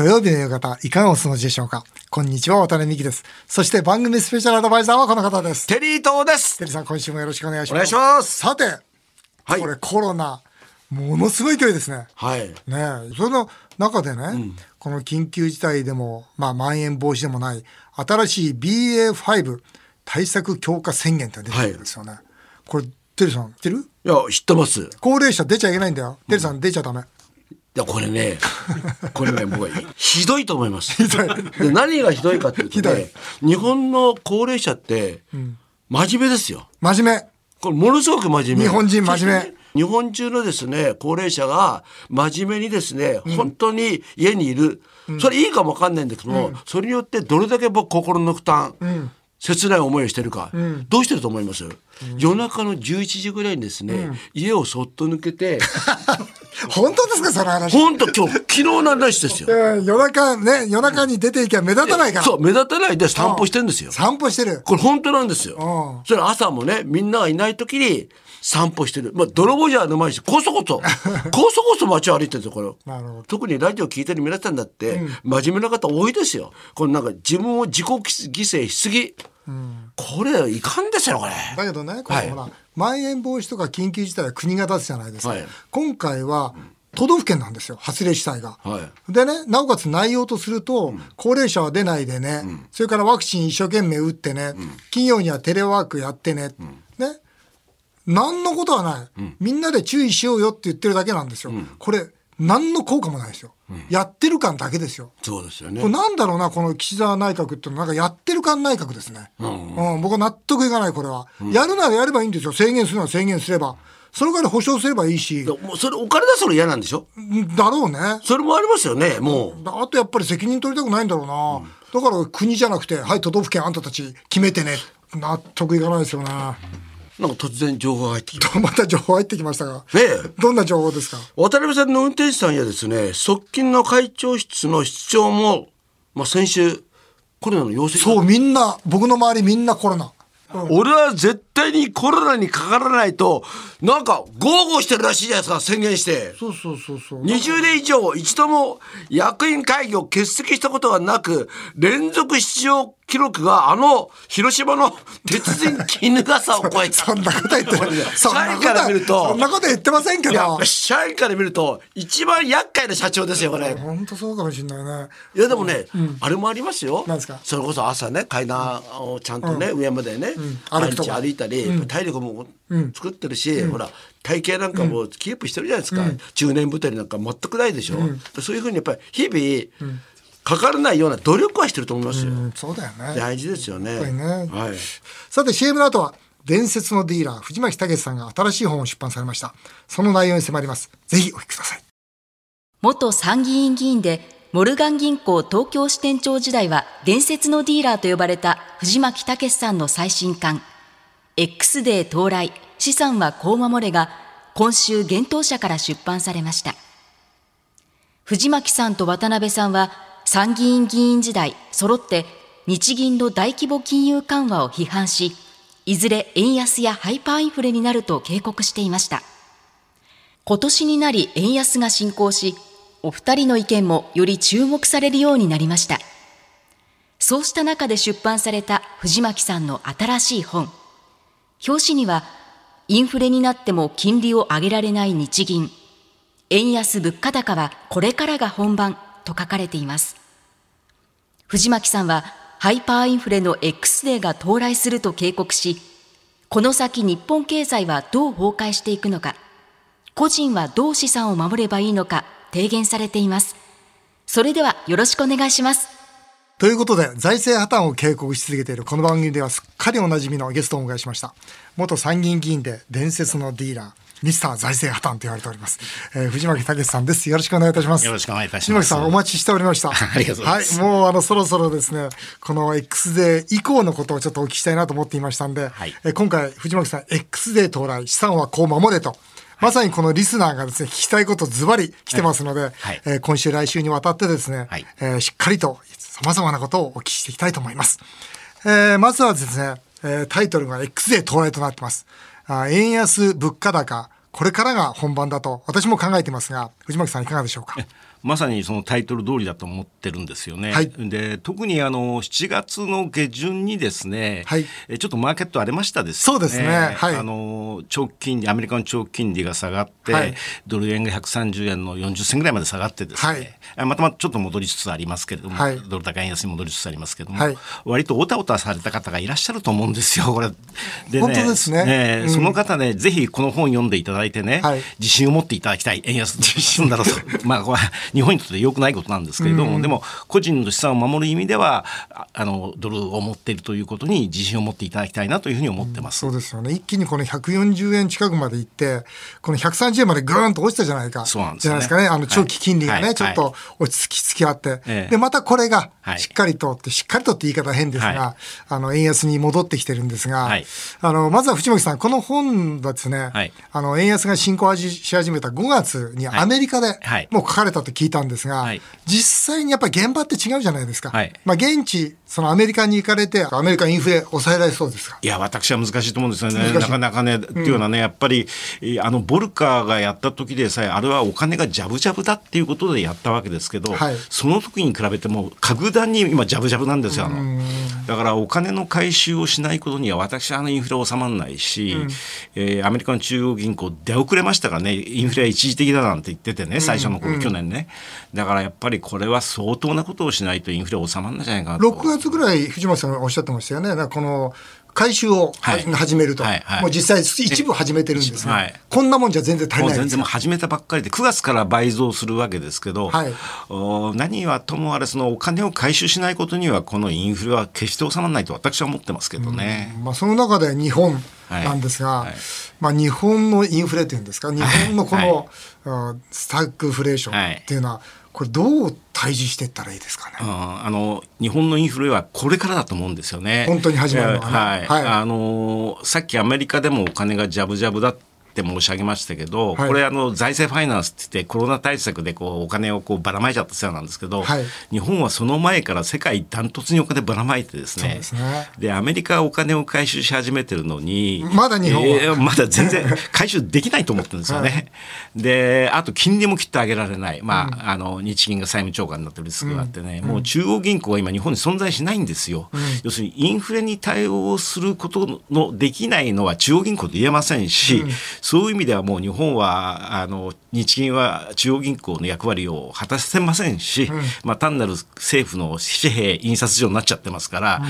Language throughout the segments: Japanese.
土曜日の夕方、いかがお過ごしでしょうか？こんにちは、渡辺美希です。そして番組スペシャルアドバイザーはこの方です。テリー東です。テリーさん、今週もよろしくお願いします。お願いしますさて、はいこれコロナ、ものすごい勢いですね。はい。ねえその中でね、この緊急事態でも、まあ、まん延防止でもない、新しい BA.5 対策強化宣言って出てるんですよね。これ、テリーさん、知ってる？いや、知ってます。い高齢者出ちゃいけないんだよ。テリーさん出ちゃダメ。や、これね、これね、僕はひどいと思います。で何がひどいかっていうとね、日本の高齢者って、真面目ですよ。真面目。これものすごく真面目。日本人真面目日本中のですね、高齢者が真面目にですね、本当に家にいる。それいいかもわかんないんだけども、それによってどれだけ僕心の負担、切ない思いをしてるか、どうしてると思います、夜中の11時ぐらいにですね、家をそっと抜けて、本当ですか、その話？本当今日、昨日の話ですよ。うん夜中ね、夜中に出ていけば目立たないから。そう、目立たないで散歩してんですよ。散歩してる。これ本当なんですよう。それ朝もね、みんながいない時に散歩してる。まあ、泥棒じゃないし、こそこそ、こそこそ街を歩いてるんですよ、これ。特にラジオ聞いてる皆さんだって、真面目な方多いですよ。これなんか自分を自己犠牲しすぎ。これ、いかんですよ、これ。だけどね、これはいほら、まん延防止とか緊急事態は国が出すじゃないですか。はい今回は、都道府県なんですよ、発令主体が。はいでね、なおかつ内容とすると、高齢者は出ないでね、それからワクチン一生懸命打ってね、企業にはテレワークやってね、ね、何のことはない、みんなで注意しようよって言ってるだけなんですよ。これ、何の効果もないですよ。やってる感だけですよ。そうですよねこれ。なんだろうな、この岸田内閣ってなんかやってる感内閣ですね。うん、僕は納得いかない、これは。やるならやればいいんですよ。制限するなら制限すれば。それから保証すればいいし、もうそれ、お金出すの嫌なんでしょ？だろうね。それもありますよね、もう。あとやっぱり責任取りたくないんだろうな。だから国じゃなくて、はい、都道府県あんたたち決めてね。納得いかないですよね。なんか突然情報が入ってきた。また情報入ってきましたが。ねえ。どんな情報ですか？渡辺さんの運転手さんやですね、側近の会長室の室長も、まあ、先週、コロナの陽性がそう、みんな、僕の周りみんなコロナ。俺は絶対にコロナにかからないと、なんか、豪語してるらしいじゃないですか、宣言して。そうそうそうそう。20年以上一度も役員会議を欠席したことがなく、連続出場記録があの広島の鉄人絹笠を超えた。そんなこと言って社員から見るとそんなこと言ってませんけど。社員から見ると一番厄介な社長ですよこれ。本当そうかもしれないね。いやでもね、あれもありますよなんですか？それこそ朝ね階段をちゃんとね、上までね、歩いたり、体力も作ってるし、ほら体型なんかもキープしてるじゃないですか、中年太りなんか全くないでしょ、そういうふうにやっぱり日々、かからないような努力はしてると思いますよ、うん、そうだよね。大事ですよね。ね。はい、さて CM の後は伝説のディーラー藤巻武さんが新しい本を出版されました。その内容に迫ります。ぜひお聞きください。元参議院議員でモルガン銀行東京支店長時代は伝説のディーラーと呼ばれた藤巻武さんの最新刊 X デー到来。資産はこう守れが今週幻冬社から出版されました。藤巻さんと渡辺さんは参議院議員時代揃って日銀の大規模金融緩和を批判しいずれ円安やハイパーインフレになると警告していました。今年になり円安が進行しお二人の意見もより注目されるようになりました。そうした中で出版された藤巻さんの新しい本。表紙にはインフレになっても金利を上げられない日銀。円安物価高はこれからが本番と書かれています。藤巻さんはハイパーインフレの X デーが到来すると警告しこの先日本経済はどう崩壊していくのか個人はどう資産を守ればいいのか提言されています。それではよろしくお願いします。ということで財政破綻を警告し続けているこの番組ではすっかりおなじみのゲストをお迎えしました。元参議院議員で伝説のディーラーミスター財政破綻と言われております、えー藤巻武さんです。よろしくお願いいたします。よろしくお願いいたします。藤巻さんお待ちしておりました。ありがとうございます。はいもうあのそろそろですねこの X デー以降のことをちょっとお聞きしたいなと思っていましたんで、はい。えー今回藤巻さん X デー到来資産はこう守れとまさにこのリスナーがですね、聞きたいことズバリ来てますので、はい。えー今週来週にわたってですね、はい。えーしっかりと様々なことをお聞きしていきたいと思います。えーまずはですね、えータイトルが X で到来となってます。あ円安、物価高、これからが本番だと私も考えていますが、藤巻さんいかがでしょうか？まさにそのタイトル通りだと思ってるんですよね。はい。で特にあの7月の下旬にですね、はい。えちょっとマーケット荒れましたですそうですね。はい。あの長期金利アメリカの長期金利が下がって、はい。ドル円が130円の40銭ぐらいまで下がってですね、はい。あまたまたちょっと戻りつつありますけれども、はい。ドル高円安に戻りつつありますけれども、はい。割とおたおたされた方がいらっしゃると思うんですよこれ。で本当ですね。うん。その方ねぜひこの本読んでいただいてね、はい。自信を持っていただきたい円安進んだらと。まあこれは日本にとって良くないことなんですけれども、でも個人の資産を守る意味ではああのドルを持っているということに自信を持っていただきたいなというふうに思ってます。そうですよね。一気にこの140円近くまで行って、この130円までぐーんと落ちたじゃないか。そうなんですね。じゃないですかね。あの長期金利がね、はい。ちょっと落ち着きつきあって、ええ。で、またこれがはい。しっかりとって、しっかりとって言い方は変ですが、はあの、円安に戻ってきてるんですが、はい。あの、まずは藤巻さん、この本はですね、はい。あの、円安が進行し始めた5月にアメリカではい。もう書かれたと聞いたんですが、はい。実際にやっぱり現場って違うじゃないですか。はい。まあ、現地、そのアメリカに行かれて、アメリカインフレ抑えられそうですか？いや私は難しいと思うんですよね、なかなかね。っていうのはね、やっぱりえーあのボルカーがやった時でさえ、あれはお金がジャブジャブだっていうことでやったわけですけど、はい。その時に比べても、格段に今、ジャブジャブなんですよ。あの。だからお金の回収をしないことには、私はあのインフレ収まらないし、えーアメリカの中央銀行、出遅れましたからね、インフレは一時的だなんて言っててね、最初の頃、去年ね。だからやっぱりこれは相当なことをしないとインフレ収まらないじゃないかなと。6月ぐらい藤本さんがおっしゃってましたよね。なんかこの回収をははい。始めると、はいはい。もう実際一部始めてるんですが、はい。こんなもんじゃ全然足りない全然もう始めたばっかりで9月から倍増するわけですけど、はい。お何はともあれそのお金を回収しないことにはこのインフレは決して収まらないと私は思ってますけどね。まあ、その中で日本なんですが、まあ、日本のインフレというんですか日本のこの、はい。うんスタッグフレーションっていうのは、これどう対峙していったらいいですかね？うんあの日本のインフレはこれからだと思うんですよね。本当に始まるのはねはいはいあのさっきアメリカでもお金がジャブジャブだって申し上げましたけど、はい。これあの財政ファイナンスって言ってコロナ対策でこうお金をこうばらまいちゃったせいなんですけど、はい。日本はその前から世界ダントツにお金ばらまいてですね。ですね。でアメリカはお金を回収し始めてるのにまだ日本は。えーまだ全然 回収できないと思ってるんですよね。であと金利もきっと上げられない、まああの日銀が債務超過になってるリスクがあってね、もう中央銀行は今日本に存在しないんですよ。要するにインフレに対応することのできないのは中央銀行と言えませんし、そういう意味ではもう日本はあの日銀は中央銀行の役割を果たせませんし、まあ単なる政府の紙幣印刷所になっちゃってますから、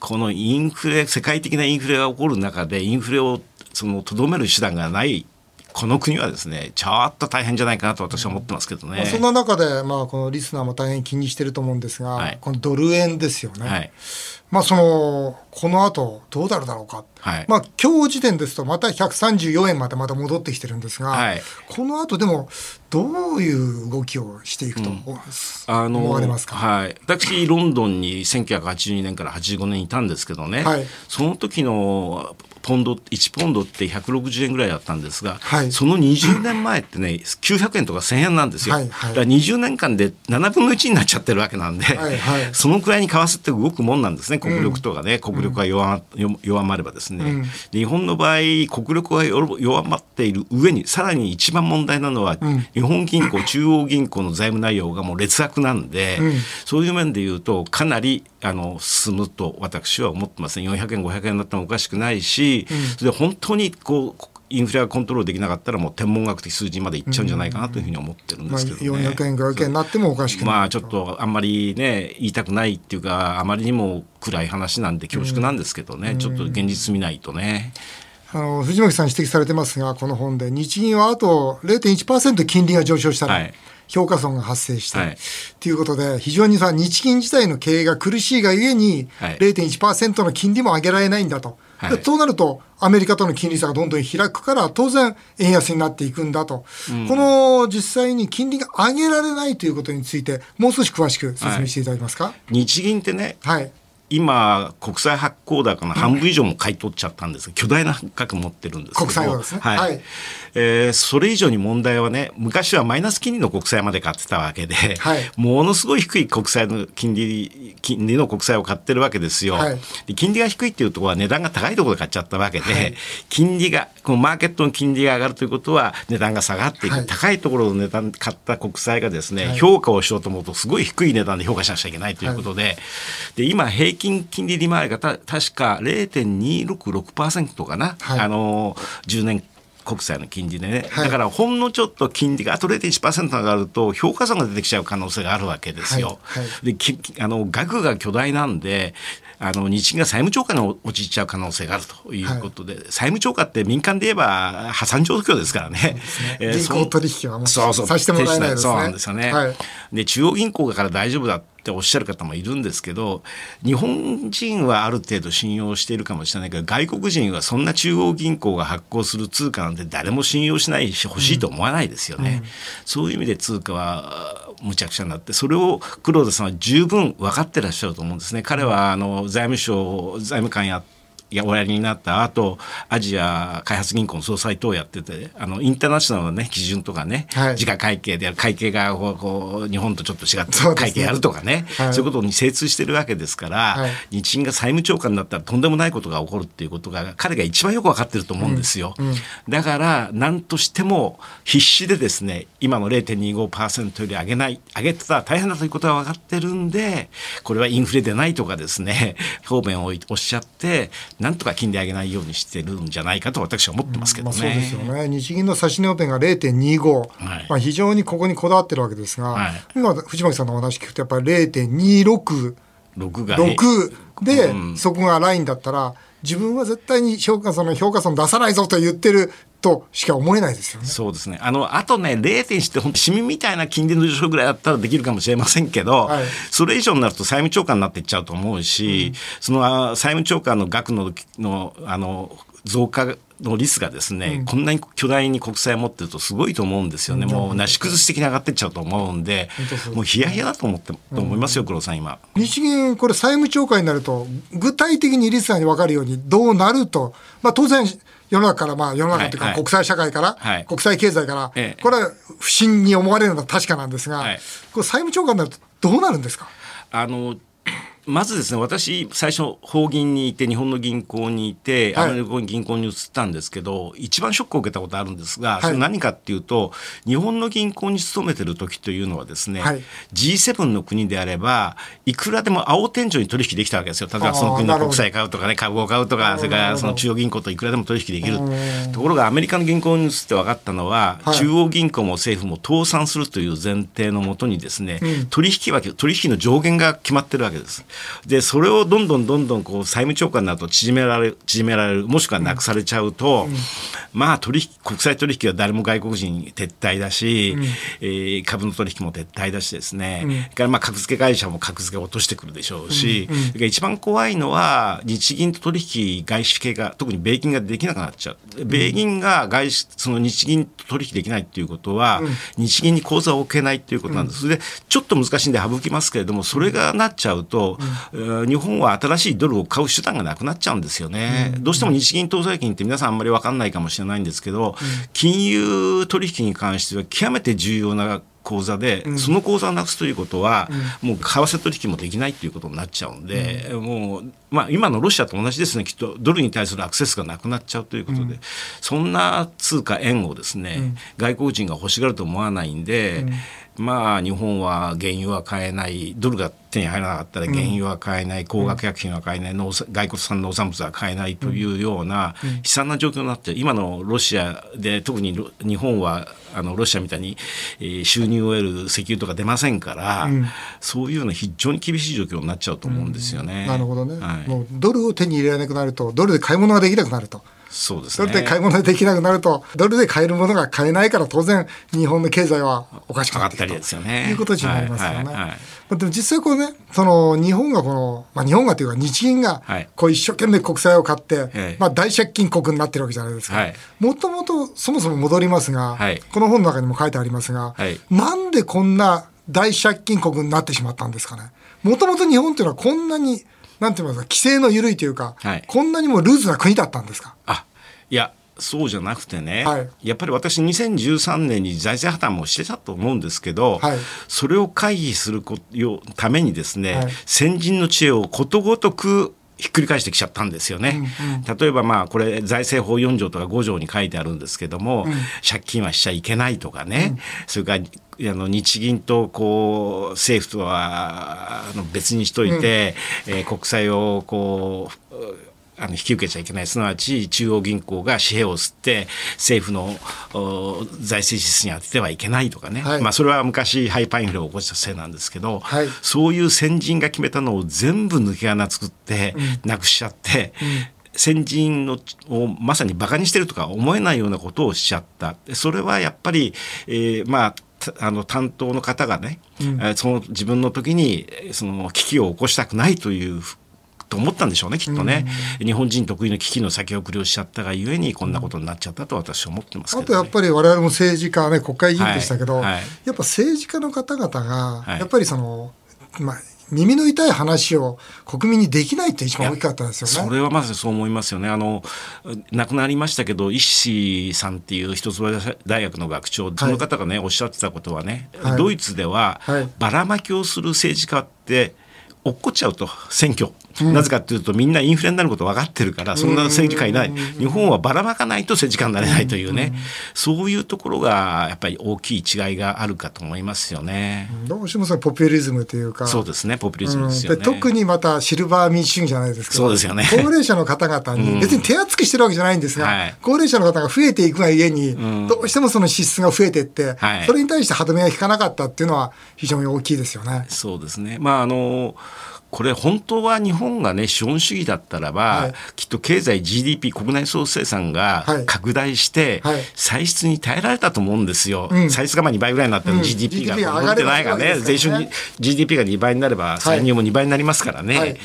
このインフレ世界的なインフレが起こる中でインフレをそのとどめる手段がないこの国はですねちょっと大変じゃないかなと私は思ってますけどね。まあそんな中で、まあ、このリスナーも大変気にしてると思うんですが、はいこのドル円ですよね。はいまあそのこの後どうなるだろうか、はい。まあ今日時点ですとまた134円までまた戻ってきてるんですが、はい。この後でもどういう動きをしていくとあの思われますか、はい、私ロンドンに1982年から85年いたんですけどね、はい。その時のポンド1ポンドって160円ぐらいだったんですが、はい。その20年前ってね900円とか1000円なんですよ、はいはい。だから20年間で7分の1になっちゃってるわけなんで、はいはい。そのくらいに為替って動くもんなんですね。国力とかね、国力が弱ま弱まればですね、で日本の場合国力が弱弱まっている上にさらに一番問題なのは、日本銀行中央銀行の財務内容がもう劣悪なんで、そういう面で言うとかなりあの進むと私は思ってますね。400円500円になってもおかしくないし、それで本当にこうインフレがコントロールできなかったらもう天文学的数字までいっちゃうんじゃないかなというふうに思ってるんでまあ、すけどね。400円500円になってもおかしくない、まあちょっとあんまりね言いたくないっていうかあまりにも暗い話なんで恐縮なんですけどね、ちょっと現実見ないとね。あの藤巻さん指摘されてますがこの本で日銀はあと0.1%金利が上昇したら、はい評価損が発生して、はい。ということで非常にさ日銀自体の経営が苦しいがゆえに、はい。0.1%の金利も上げられないんだと、はい。でそうなるとアメリカとの金利差がどんどん開くから当然円安になっていくんだと、この実際に金利が上げられないということについてもう少し詳しく説明していただけますか？日銀ってねはい、今国債発行高の半分以上も買い取っちゃったんです。が巨大な額持ってるんですけど。国債をですね。はい、はい。えーそれ以上に問題はね昔はマイナス金利の国債まで買ってたわけで、はい。ものすごい低い国債の金利金利の国債を買ってるわけですよ。はい。で金利が低いっていうところは値段が高いところで買っちゃったわけで、はい。金利がこのマーケットの金利が上がるということは値段が下がっていく、はい。高いところの値段買った国債がですね、はい。評価をしようと思うとすごい低い値段で評価しなくちゃいけないということで,、で今平均金利利回りがた確か0.266%かな、はい。あの10年国債の金利でね、はい。だからほんのちょっと金利があと0.1%上がると評価損が出てきちゃう可能性があるわけですよ。はい。はい。できあの額が巨大なんであの日銀が債務超過に陥っちゃう可能性があるということで、債務超過って民間で言えば破産状況ですからね。えー銀行取引はもうそうそうさせてもらえないですねそうなんですよね。はいで中央銀行だから大丈夫だっておっしゃる方もいるんですけど日本人はある程度信用しているかもしれないけど外国人はそんな中央銀行が発行する通貨なんて誰も信用しないし欲しいと思わないですよね。そういう意味で通貨はむちゃくちゃになってそれを黒田さんは十分分かってらっしゃると思うんですね。彼はあの財務省財務官やってやおやりになった後アジア開発銀行の総裁等をやっててあのインターナショナルの、ね、基準とかね、はい。時価会計である会計がこう日本とちょっと違って会計やるとかねはい。そういうことに精通してるわけですから、はい。日銀が債務超過になったらとんでもないことが起こるっていうことが彼が一番よく分かってると思うんですよ。だから何としても必死でですね今の0.25%より上げない上げてたら大変だということは分かってるんでこれはインフレでないとかですね 方面をおっしゃってなんとか金利上げないようにしてるんじゃないかと私は思ってますけどね。まあ、そうですよね。日銀の指値オペンが0.25、はい。まあ、非常にここにこだわってるわけですが、はい。今藤巻さんのお話聞くとやっぱり0.266 6がで、そこがラインだったら自分は絶対に評価損の評価損出さないぞと言ってるとしか思えないですよね。そうですね。あの、あとね、0.1って本当シミみたいな金利の上昇ぐらいだったらできるかもしれませんけど、はいそれ以上になると債務超過になっていっちゃうと思うし、そのあ債務超過の額ののあの増加のリスがですね、こんなに巨大に国債を持ってるとすごいと思うんですよね。もうなし崩し的に上がっていっちゃうと思うんで、もうヒヤヒヤだと思って、と思いますよ、黒さん今。日銀、これ債務超過になると、具体的にリスナーに分かるようにどうなると、まあ当然、世の中から、まあ世の中というかはいはい。国際社会から、はい。国際経済から、ええ。これは不審に思われるのは確かなんですが、はい。これ債務超過になるとどうなるんですか？あのまずですね私最初法銀にいて日本の銀行にいて、はい。アメリカの銀行に移ったんですけど一番ショックを受けたことあるんですが、い。それ何かっていうと日本の銀行に勤めてる時というのはですね、はい。G7 の国であればいくらでも青天井に取引できたわけですよ。例えばその国の国債買うとかね株を買うとかそれからその中央銀行といくらでも取引できる。ところがアメリカの銀行に移って分かったのは、はい。中央銀行も政府も倒産するという前提のもとにですね、取引は取引の上限が決まってるわけです。でそれをどんどんどんどんこう債務超過になると縮められる縮められるもしくはなくされちゃうと、まあ取引国際取引は誰も外国人撤退だし、えー株の取引も撤退だしですね、それからまあ格付け会社も格付けを落としてくるでしょうし、それから一番怖いのは日銀と取引外資系が特に米銀ができなくなっちゃう。米銀が外資その日銀と取引できないっていうことは、日銀に口座を置けないっていうことなんです。それでちょっと難しいんで省きますけれどもそれがなっちゃうと、うん。日本は新しいドルを買う手段がなくなっちゃうん。ですよね。どうしても日銀当座金って皆さん。あん。まり分かん。ないかもしれないん。ですけど、金融取引に関しては極めて重要な口座で、その口座をなくすということは、もう為替取引もできないということになっちゃうん。で、もう、まあ、今のロシアと同じですね。きっとドルに対するアクセスがなくなっちゃうということで、そんな通貨円をですね、外国人が欲しがると思わないんで、まあ日本は原油は買えない。ドルが手に入らなかったら原油は買えない、高額薬品は買えない。外国産農産物は買えないというような悲惨な状況になって今のロシアで特にロ日本はあのロシアみたいに、えー収入を得る石油とか出ませんから、そういうような非常に厳しい状況になっちゃうと思うんですよね。なるほどね、はいもうドルを手に入れられなくなると、ドルで買い物ができなくなると。そうですね。ドルで買い物ができなくなると、ドルで買えるものが買えないから、当然、日本の経済はおかしくなってくる上がったりですよねということになりますよね。でも実際こうね、その日本がこの、まあ、日本がというか日銀がはいこう一生懸命国債を買って、えまあ、大借金国になってるわけじゃないですかはい。もともとそもそも戻りますが、はいこの本の中にも書いてありますが、はいなんでこんな大借金国になってしまったんですかね。もともと日本というのはこんなになんて言いますか、規制の緩いというか、はい。こんなにもルーズな国だったんですか？あいやそうじゃなくてね、はい。やっぱり私2013年に財政破綻もしてたと思うんですけど、はい。それを回避するこよためにですね、はい。先人の知恵をことごとくひっくり返してきちゃったんですよね。例えばまあこれ財政法4条とか5条に書いてあるんですけども、借金はしちゃいけないとかね、それからあの日銀とこう政府とは別にしといて、えー国債をこうあの引き受けちゃいけない。すなわち中央銀行が紙幣を吸って政府のお財政支出に当ててはいけないとかね、はい。まあ、それは昔ハイパーインフレを起こしたせいなんですけど、はい。そういう先人が決めたのを全部抜け穴作ってなくしちゃって。先人のをまさにバカにしてるとか思えないようなことをしちゃった。でそれはやっぱり、えーまあたあの担当の方がね、えーその自分の時にえーその危機を起こしたくないというと思ったんでしょうねきっとね、日本人得意の危機の先送りをしちゃったがゆえにこんなことになっちゃったと私は思ってますけど、ね、あとやっぱり我々も政治家ね、国会議員でしたけど、はい。はいやっぱ政治家の方々が、はい。やっぱりその、まあ、耳の痛い話を国民にできないって一番大きかったですよね。それはまずそう思いますよね。あの亡くなりましたけど石さんっていう一橋大学の学長その方がね、おっしゃってたことはね、はい。ドイツでは、はい。ばらまきをする政治家って落っこっちゃうと選挙、なぜかというとみんなインフレになること分かってるからそんな政治家いない、日本はばらまかないと政治家になれないというね、そういうところがやっぱり大きい違いがあるかと思いますよね。どうしてもそのポピュリズムというか、そうですねポピュリズうんムですよね。で特にまたシルバー民主主義じゃないですけど。そうですよね。高齢者の方々に別に手厚くしてるわけじゃないんですが、はい。高齢者の方が増えていくがゆえに、どうしてもその支出が増えていって、はい。それに対して歯止めが効かなかったっていうのは非常に大きいですよね。そうですね。まああのこれ本当は日本がね資本主義だったらば、はい。きっと経済 GDP 国内総生産がはい。拡大して、はい。歳出に耐えられたと思うんですよ。ん。歳出がまあ2倍ぐらいになったらうん。GDP が上戻ってないがねそうですよね。税収に GDP が2倍になれば歳入も2倍になりますからね。はい。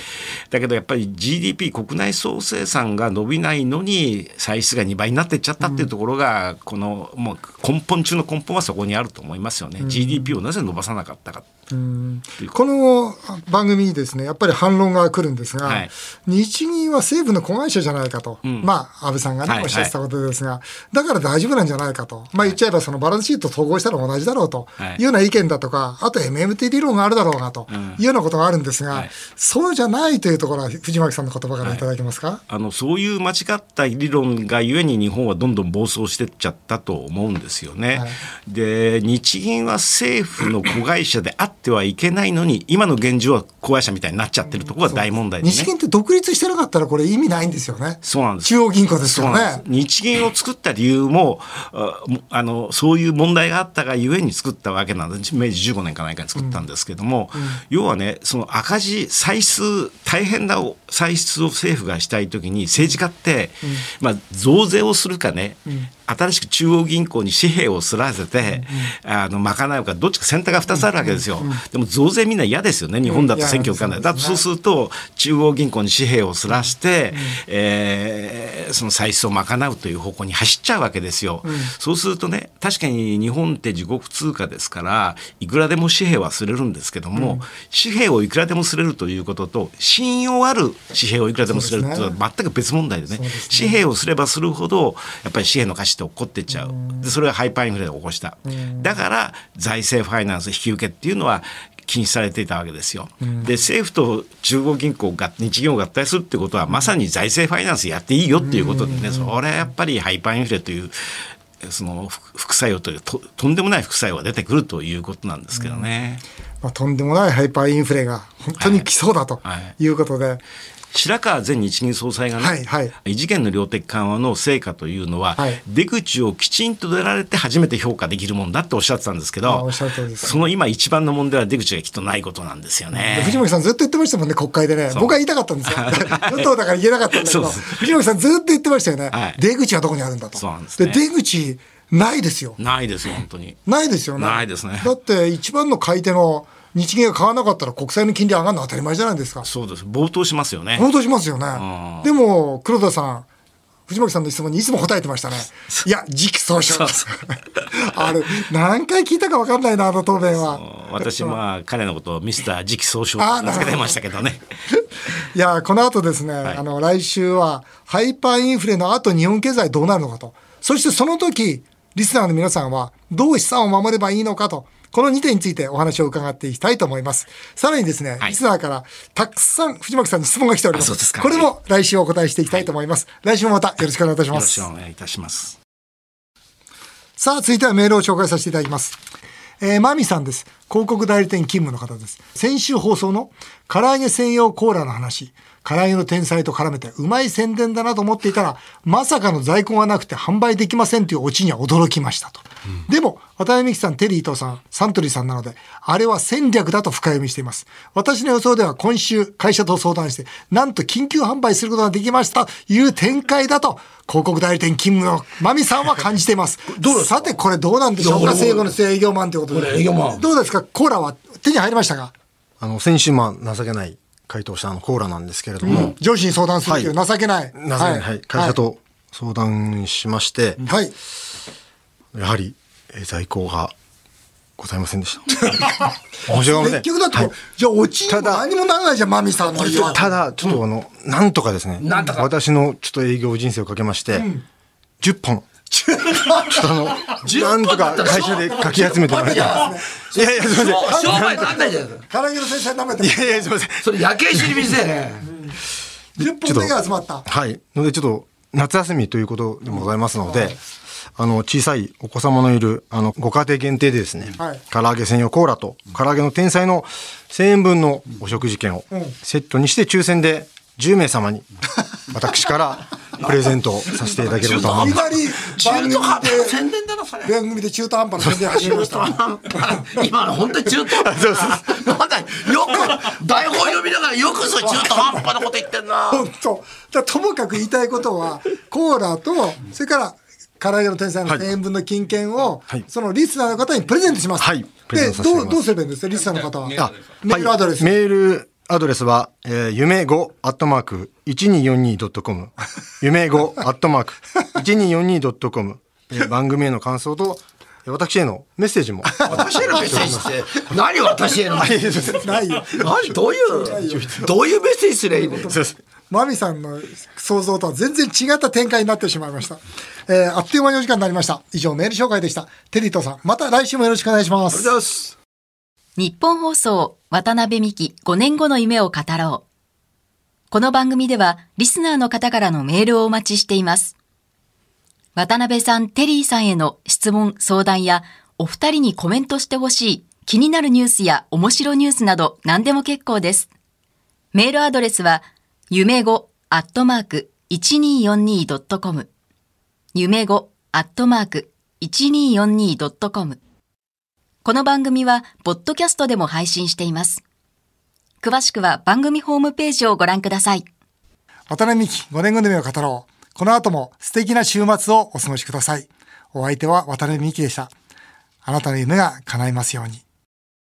だけどやっぱり GDP 国内総生産が伸びないのに歳出が2倍になっていっちゃったっていうところが、このもう根本中の根本はそこにあると思いますよね。GDP をなぜ伸ばさなかったか。この番組にですね、やっぱり反論が来るんですが、はい。日銀は政府の子会社じゃないかと、まあ、安倍さんがね、はいおっしゃってたことですが、だから大丈夫なんじゃないかと、まあ言っちゃえばそのバランスシート統合したら同じだろうと。はい。いうような意見だとか、あと MMT 理論があるだろうなと。いうようなことがあるんですが、はい。そうじゃないというところは、藤巻さんの言葉からいただけますか？あのそういう間違った理論がゆえに日本はどんどん暴走してっちゃったと思うんですよね。はい。で日銀は政府の子会社であってはいけないのに今の現状は子会社みたいになっちゃってるところが大問題でね。日銀って独立してなかったらこれ意味ないんですよね。そうなんです中央銀行ですよね。日銀を作った理由もあのそういう問題があったがゆえに作ったわけなんです明治15年か何かに作ったんですけども、要はねその赤字歳出大変な歳出を政府がしたい時に政治家って、まあ、増税をするかね、新しく中央銀行に紙幣をすらせて、あの賄うかどっちか選択が2つあるわけですよ、でも増税みんな嫌ですよね日本だと選挙受かんない、うんだとそうすると中央銀行に紙幣をすらして、えーその歳出を賄うという方向に走っちゃうわけですよ、そうするとね確かに日本って自国通貨ですからいくらでも紙幣はすれるんですけども、紙幣をいくらでもすれるということと信用ある紙幣をいくらでもすれるというのは全く別問題でね。ね。紙幣をすればするほどやっぱり紙幣の価値って落っこってっちゃう。でそれがハイパーインフレを起こした。だから財政ファイナンス引き受けっていうのは禁止されていたわけですよ。で政府と中央銀行が日銀を合体するってことはまさに財政ファイナンスやっていいよっていうことでねそれはやっぱりハイパーインフレというその副副作用というととんでもない副作用が出てくるということなんですけどね。まあ、とんでもないハイパーインフレが本当に来そうだとはい。いうことで、白川前日銀総裁がね、はいはい異次元の量的緩和の成果というのは、はい出口をきちんと出られて初めて評価できるもんだっておっしゃってたんですけどその今一番の問題は出口がきっとないことなんですよね。藤巻さんずっと言ってましたもんね、国会でね。僕は言いたかったんですよ。与党だから言えなかったんだけど、藤巻さんずっと言ってましたよね。はい出口はどこにあるんだと。そうなんですね出口ないですよ。ないですよ本当に。ないですよね。ないですねだって一番の買い手の日銀が買わなかったら国債の金利上がるの当たり前じゃないですか。そうです冒頭しますよね。本当しますよね。でも、黒田さん、藤巻さんの質問にいつも答えてましたね。いや、時期尚早です。あれ、何回聞いたか分かんないな、あの答弁は。私まあ彼のことをミスター次期総称と名付けてましたけどね。いや、この後ですね、あの、来週は、ハイパーインフレの後日本経済どうなるのかと。そしてその時、リスナーの皆さんは、どう資産を守ればいいのかと。この2点についてお話を伺っていきたいと思います。さらにですね、はいリスナーからたくさん藤巻さんに質問が来ております。すかこれも来週お答えしていきたいと思います。来週もまたよろしくお願いいたしよろします。くお願いいたします。さあ、続いてはメールを紹介させていただきます。えー、マミさんです。広告代理店勤務の方です。先週放送の唐揚げ専用コーラの話、唐揚げの天才と絡めてうまい宣伝だなと思っていたら、まさかの在庫がなくて販売できませんというオチには驚きましたと。でも、渡辺美樹さん、テリー伊藤さん、サントリーさんなので、あれは戦略だと深読みしています。私の予想では今週会社と相談して、なんと緊急販売することができました。という展開だと、広告代理店勤務のマミさんは感じています。どうさて、これどうなんでしょうか？生後の営業マンということで。営業マンどうですか？コーラは手に入りましたか？あの、先週、まあ、情けない回答したあのコーラなんですけれども、上司に相談するという情けない。情けない、はい、会社と相談しまして、はい。はい。やはり、えー在庫がございませんでした。申し訳結局だって、はいじゃあ、オチにもただ何もならないじゃん、マミさんのただ、ちょっとあの、なんとかですね、なんとか私のちょっと営業人生をかけまして、10本。ちょっとあの、なんとか会社でかき集めてもらいたい。いやいや、すみません。商売なんないじゃないですか。唐揚げの先生舐めていやいや、すみません。それ夜景知り店ね。10本目が集まった。はい。ので、ちょっと、夏休みということでもございますので、あの、小さいお子様のいる、あの、ご家庭限定でですね、はい唐揚げ専用コーラと、唐揚げの天才の1000円分のお食事券をセットにして抽選で10名様に、私からプレゼントさせていただければと思います。いきなり番組中途半端宣伝だな、それ。番組で中途半端な宣伝始めました。今の本当に中途半端なんだよく台本読みながらよくそれ中途半端なこと言ってんな本当。ともかく言いたいことは、コーラと、それから、唐揚げの天才の1000円分の金券を、はい。そのリスナーの方にプレゼントします。はい。でどう、どうすればいいんですか、リスナーの方は？あメールアドレス。はい、メールアドレス。は、えー、夢5アットマーク 1242.com 夢5アットマーク 1242.com、えー、番組への感想とえー私へのメッセージも。私へのメッセージ。って何私へのメッセージ？ないよ。何どういうどういうメッセージすりゃいいの？マミさんの想像とは全然違った展開になってしまいました。えーあっという間にお時間になりました。以上メール紹介でした。テリートさん、また来週もよろしくお願いします。ます日本放送渡辺美希5年後の夢を語ろう。この番組ではリスナーの方からのメールをお待ちしています。渡辺さん、テリーさんへの質問、相談やお二人にコメントしてほしい気になるニュースや面白ニュースなど何でも結構です。メールアドレスは夢語アットマーク 1242.com 夢語アットマーク 1242.com この番組は、ポッドキャストでも配信しています。詳しくは番組ホームページをご覧ください。渡辺美希5年後の夢を語ろう。この後も素敵な週末をお過ごしください。お相手は渡辺美希でした。あなたの夢が叶いますように。